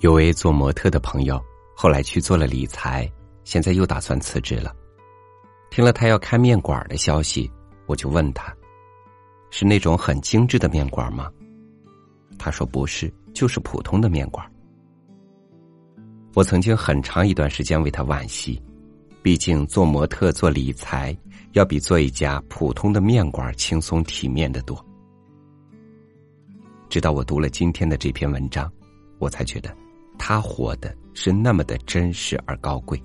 有位做模特的朋友，后来去做了理财，现在又打算辞职了。听了他要开面馆的消息，我就问他：“是那种很精致的面馆吗？”他说：“不是，就是普通的面馆。”我曾经很长一段时间为他惋惜，毕竟做模特、做理财，要比做一家普通的面馆轻松体面的多。直到我读了今天的这篇文章，我才觉得。他活的是那么的真实而高贵。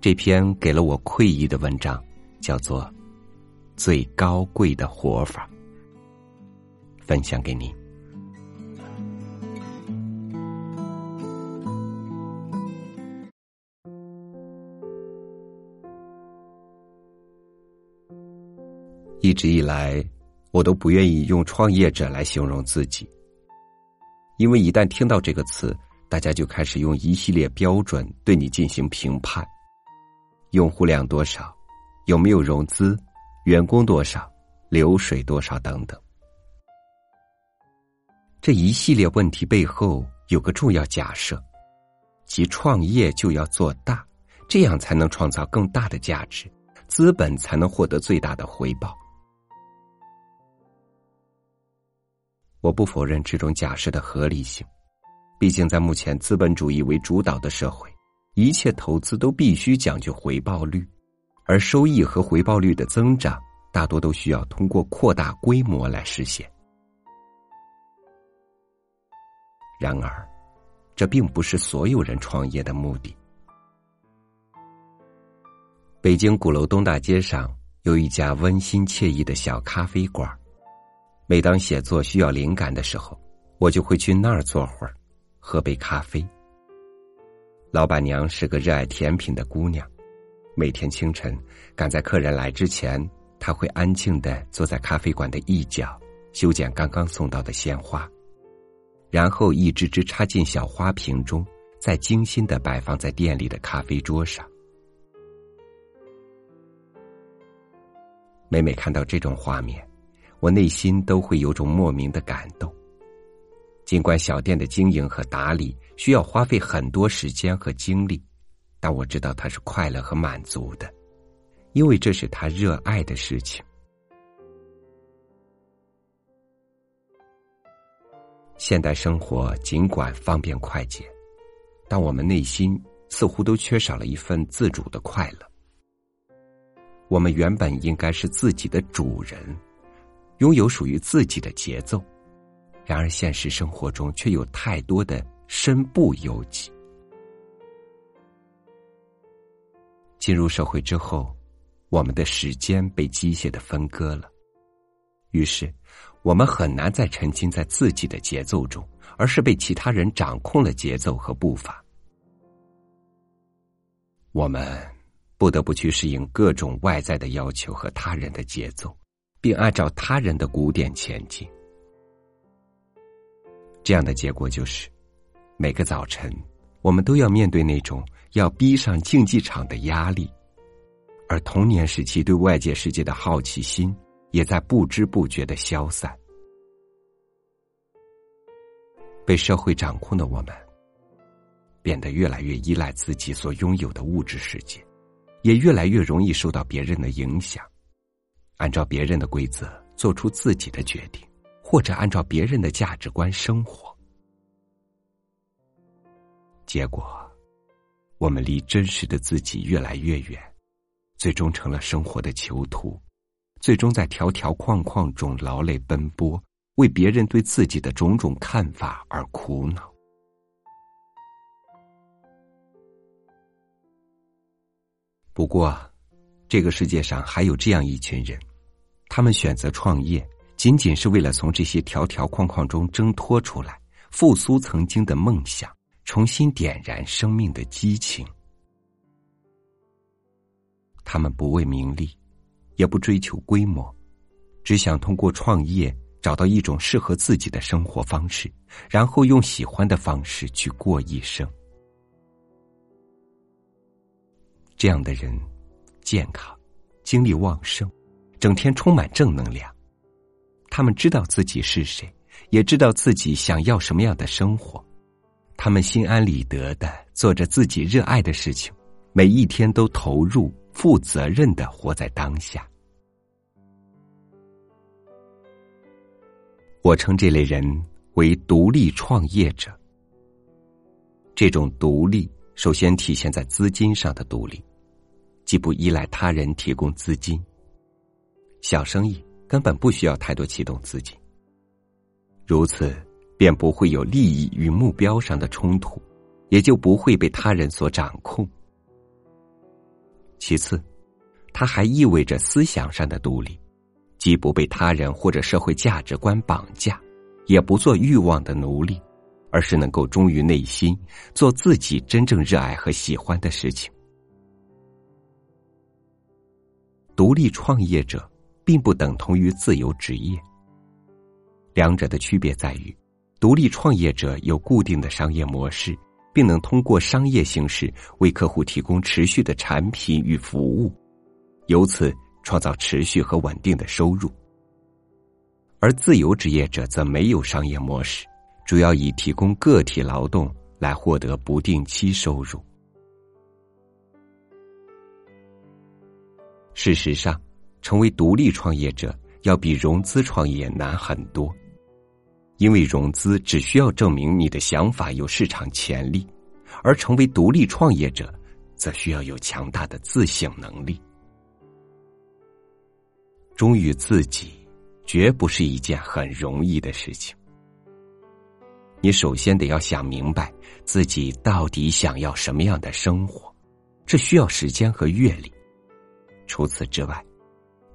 这篇给了我愧意的文章，叫做《最高贵的活法》，分享给你。一直以来，我都不愿意用创业者来形容自己。因为一旦听到这个词，大家就开始用一系列标准对你进行评判：用户量多少，有没有融资，员工多少，流水多少等等。这一系列问题背后有个重要假设，即创业就要做大，这样才能创造更大的价值，资本才能获得最大的回报。我不否认这种假设的合理性，毕竟在目前资本主义为主导的社会，一切投资都必须讲究回报率，而收益和回报率的增长大多都需要通过扩大规模来实现。然而，这并不是所有人创业的目的。北京鼓楼东大街上有一家温馨惬意的小咖啡馆。每当写作需要灵感的时候，我就会去那儿坐会儿，喝杯咖啡。老板娘是个热爱甜品的姑娘，每天清晨赶在客人来之前，她会安静的坐在咖啡馆的一角，修剪刚刚送到的鲜花，然后一支支插进小花瓶中，再精心的摆放在店里的咖啡桌上。每每看到这种画面。我内心都会有种莫名的感动。尽管小店的经营和打理需要花费很多时间和精力，但我知道他是快乐和满足的，因为这是他热爱的事情。现代生活尽管方便快捷，但我们内心似乎都缺少了一份自主的快乐。我们原本应该是自己的主人。拥有属于自己的节奏，然而现实生活中却有太多的身不由己。进入社会之后，我们的时间被机械的分割了，于是我们很难再沉浸在自己的节奏中，而是被其他人掌控了节奏和步伐。我们不得不去适应各种外在的要求和他人的节奏。并按照他人的鼓点前进，这样的结果就是，每个早晨我们都要面对那种要逼上竞技场的压力，而童年时期对外界世界的好奇心也在不知不觉的消散。被社会掌控的我们，变得越来越依赖自己所拥有的物质世界，也越来越容易受到别人的影响。按照别人的规则做出自己的决定，或者按照别人的价值观生活，结果，我们离真实的自己越来越远，最终成了生活的囚徒，最终在条条框框中劳累奔波，为别人对自己的种种看法而苦恼。不过。这个世界上还有这样一群人，他们选择创业，仅仅是为了从这些条条框框中挣脱出来，复苏曾经的梦想，重新点燃生命的激情。他们不为名利，也不追求规模，只想通过创业找到一种适合自己的生活方式，然后用喜欢的方式去过一生。这样的人。健康，精力旺盛，整天充满正能量。他们知道自己是谁，也知道自己想要什么样的生活。他们心安理得的做着自己热爱的事情，每一天都投入、负责任的活在当下。我称这类人为独立创业者。这种独立首先体现在资金上的独立，既不依赖他人提供资金。小生意根本不需要太多启动资金，如此便不会有利益与目标上的冲突，也就不会被他人所掌控。其次，它还意味着思想上的独立。既不被他人或者社会价值观绑架，也不做欲望的奴隶，而是能够忠于内心，做自己真正热爱和喜欢的事情。独立创业者并不等同于自由职业，两者的区别在于，独立创业者有固定的商业模式，并能通过商业形式为客户提供持续的产品与服务，由此。创造持续和稳定的收入，而自由职业者则没有商业模式，主要以提供个体劳动来获得不定期收入。事实上，成为独立创业者要比融资创业难很多，因为融资只需要证明你的想法有市场潜力，而成为独立创业者，则需要有强大的自省能力。忠于自己，绝不是一件很容易的事情。你首先得要想明白自己到底想要什么样的生活，这需要时间和阅历。除此之外，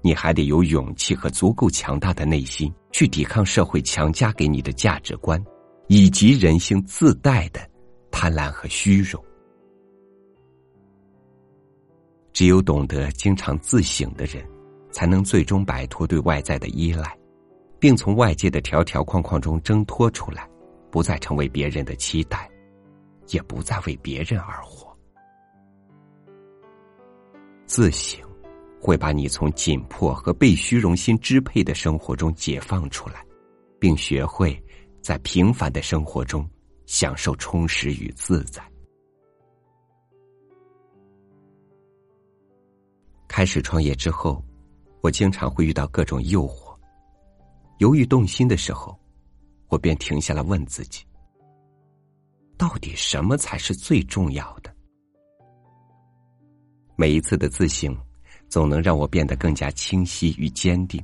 你还得有勇气和足够强大的内心，去抵抗社会强加给你的价值观，以及人性自带的贪婪和虚荣。只有懂得经常自省的人。才能最终摆脱对外在的依赖，并从外界的条条框框中挣脱出来，不再成为别人的期待，也不再为别人而活。自省会把你从紧迫和被虚荣心支配的生活中解放出来，并学会在平凡的生活中享受充实与自在。开始创业之后。我经常会遇到各种诱惑，犹豫动心的时候，我便停下来问自己：到底什么才是最重要的？每一次的自省，总能让我变得更加清晰与坚定。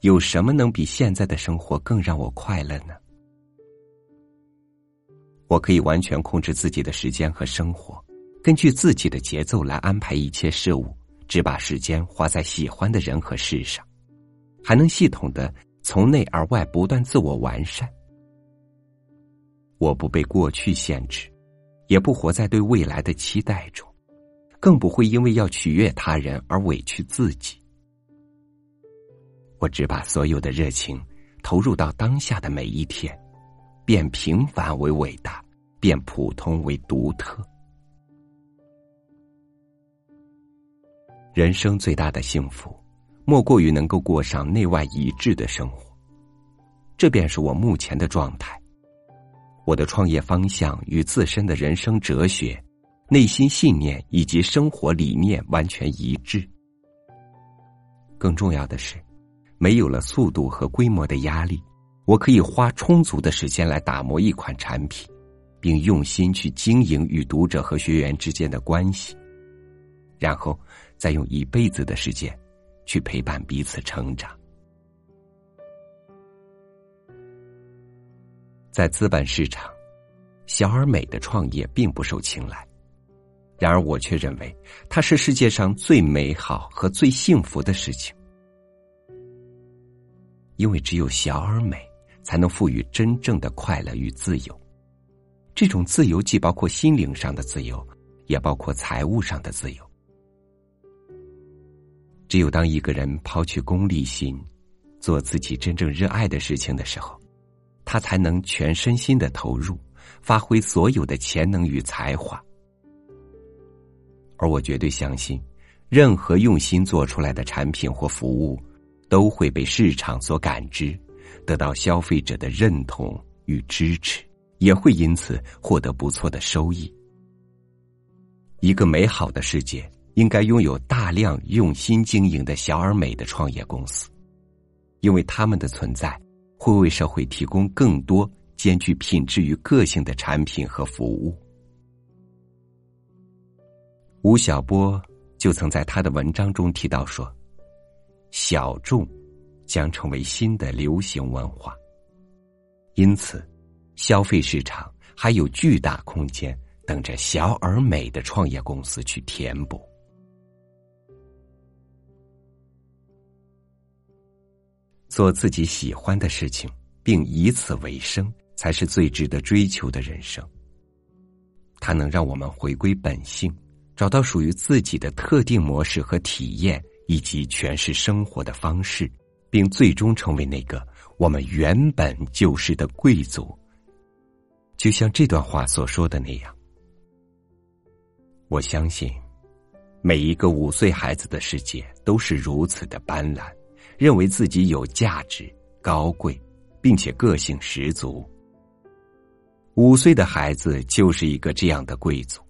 有什么能比现在的生活更让我快乐呢？我可以完全控制自己的时间和生活，根据自己的节奏来安排一切事物。只把时间花在喜欢的人和事上，还能系统的从内而外不断自我完善。我不被过去限制，也不活在对未来的期待中，更不会因为要取悦他人而委屈自己。我只把所有的热情投入到当下的每一天，变平凡为伟大，变普通为独特。人生最大的幸福，莫过于能够过上内外一致的生活。这便是我目前的状态。我的创业方向与自身的人生哲学、内心信念以及生活理念完全一致。更重要的是，没有了速度和规模的压力，我可以花充足的时间来打磨一款产品，并用心去经营与读者和学员之间的关系，然后。再用一辈子的时间，去陪伴彼此成长。在资本市场，小而美的创业并不受青睐，然而我却认为它是世界上最美好和最幸福的事情，因为只有小而美，才能赋予真正的快乐与自由。这种自由既包括心灵上的自由，也包括财务上的自由。只有当一个人抛去功利心，做自己真正热爱的事情的时候，他才能全身心的投入，发挥所有的潜能与才华。而我绝对相信，任何用心做出来的产品或服务，都会被市场所感知，得到消费者的认同与支持，也会因此获得不错的收益。一个美好的世界应该拥有大量用心经营的小而美的创业公司，因为他们的存在会为社会提供更多兼具品质与个性的产品和服务。吴晓波就曾在他的文章中提到说：“小众将成为新的流行文化，因此，消费市场还有巨大空间。”等着小而美的创业公司去填补。做自己喜欢的事情，并以此为生，才是最值得追求的人生。它能让我们回归本性，找到属于自己的特定模式和体验，以及诠释生活的方式，并最终成为那个我们原本就是的贵族。就像这段话所说的那样。我相信，每一个五岁孩子的世界都是如此的斑斓，认为自己有价值、高贵，并且个性十足。五岁的孩子就是一个这样的贵族，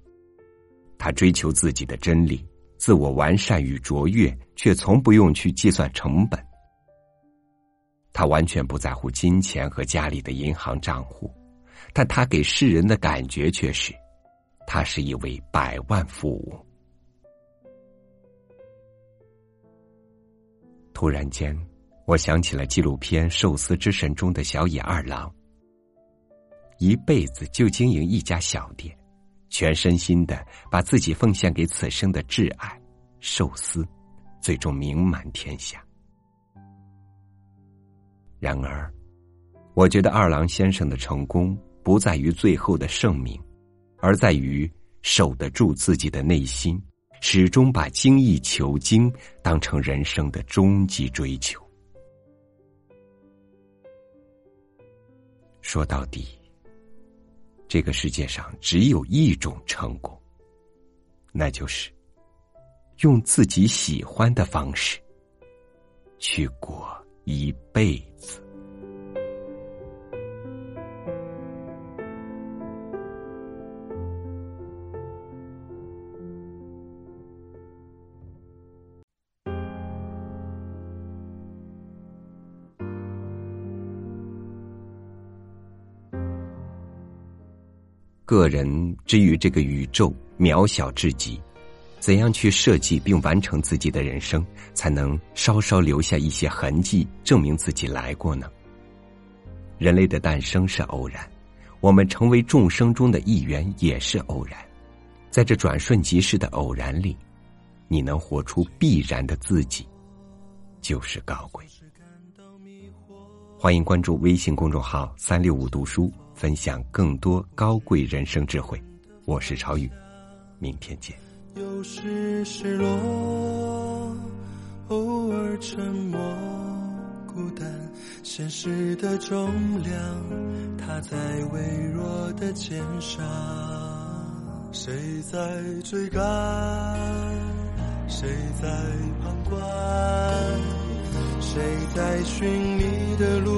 他追求自己的真理、自我完善与卓越，却从不用去计算成本。他完全不在乎金钱和家里的银行账户，但他给世人的感觉却是。他是一位百万富翁。突然间，我想起了纪录片《寿司之神》中的小野二郎，一辈子就经营一家小店，全身心的把自己奉献给此生的挚爱——寿司，最终名满天下。然而，我觉得二郎先生的成功不在于最后的盛名。而在于守得住自己的内心，始终把精益求精当成人生的终极追求。说到底，这个世界上只有一种成功，那就是用自己喜欢的方式去过一辈子。个人之于这个宇宙渺小至极，怎样去设计并完成自己的人生，才能稍稍留下一些痕迹，证明自己来过呢？人类的诞生是偶然，我们成为众生中的一员也是偶然，在这转瞬即逝的偶然里，你能活出必然的自己，就是高贵。欢迎关注微信公众号“三六五读书”。分享更多高贵人生智慧，我是朝宇，明天见。有时失落，偶尔沉默，孤单，现实的重量，它在微弱的肩上。谁在追赶？谁在旁观？谁在寻你的路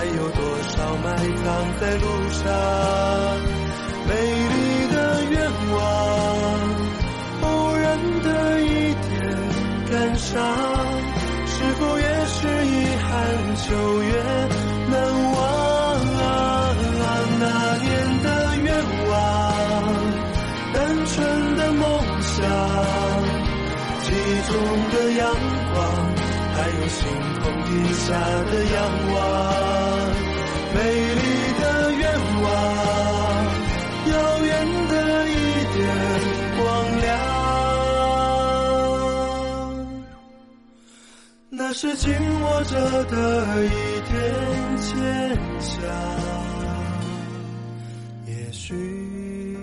还有多少埋藏在路上？美丽的愿望，偶然的一点感伤，是否也是遗憾？秋月难忘。那年的愿望，单纯的梦想，记忆中的阳光。还有星空底下的仰望，美丽的愿望，遥远的一点光亮那是紧握着的一点坚强。也许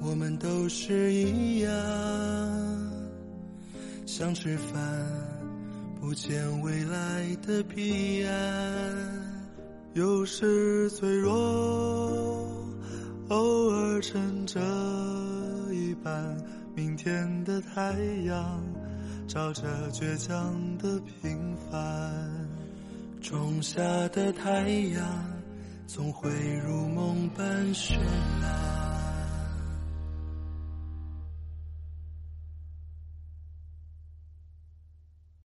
我们都是一样，想吃饭，不见未来的彼岸。有时脆弱，偶尔撑着一半。明天的太阳，照着倔强的平凡。种下的太阳，总会如梦般绚烂。